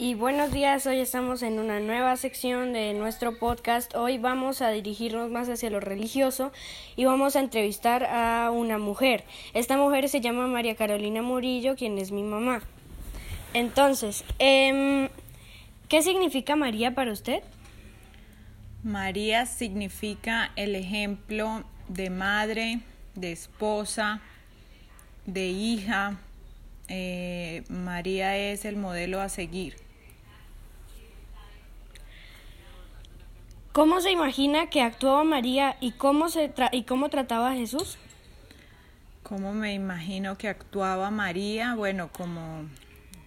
y buenos días. Hoy estamos en una nueva sección de nuestro podcast. Hoy vamos a dirigirnos más hacia lo religioso y vamos a entrevistar a una mujer. Esta mujer se llama María Carolina Murillo, quien es mi mamá. Entonces, em, ¿qué significa María para usted? María significa el ejemplo de madre, de esposa, de hija. Eh, María es el modelo a seguir. ¿Cómo se imagina que actuaba María y cómo, se y cómo trataba a Jesús? ¿Cómo me imagino que actuaba María? Bueno, como,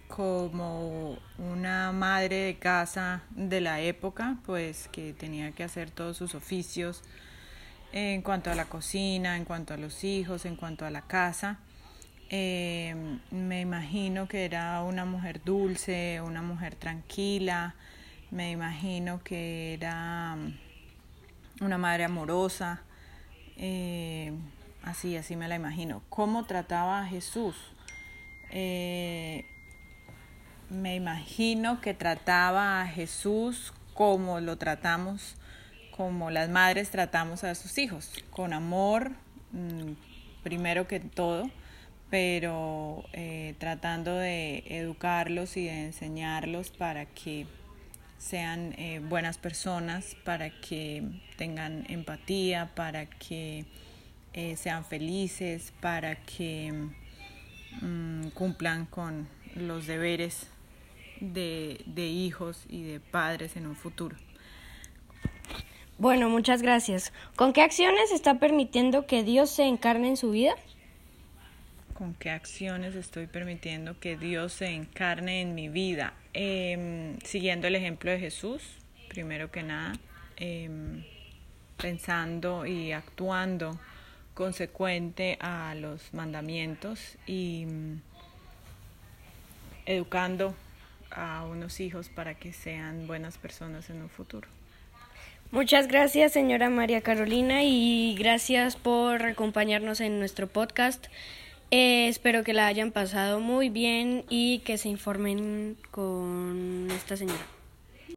como una madre de casa de la época, pues que tenía que hacer todos sus oficios en cuanto a la cocina, en cuanto a los hijos, en cuanto a la casa. Eh, me imagino que era una mujer dulce, una mujer tranquila, me imagino que era mm, una madre amorosa, eh, así, así me la imagino. ¿Cómo trataba a Jesús? Eh, me imagino que trataba a Jesús como lo tratamos, como las madres tratamos a sus hijos, con amor, mm, primero que todo, pero eh, tratando de educarlos y de enseñarlos para que sean eh, buenas personas, para que tengan empatía, para que eh, sean felices, para que mm, cumplan con los deberes de, de hijos y de padres en un futuro. Bueno, muchas gracias. ¿Con qué acciones está permitiendo que Dios se encarne en su vida? ¿Con qué acciones estoy permitiendo que Dios se encarne en mi vida? Em, siguiendo el ejemplo de Jesús, primero que nada, em, pensando y actuando consecuente a los mandamientos y mm, educando a unos hijos para que sean buenas personas en un futuro. Muchas gracias, señora María Carolina, y gracias por acompañarnos en nuestro podcast. Eh, espero que la hayan pasado muy bien y que se informen con esta señora.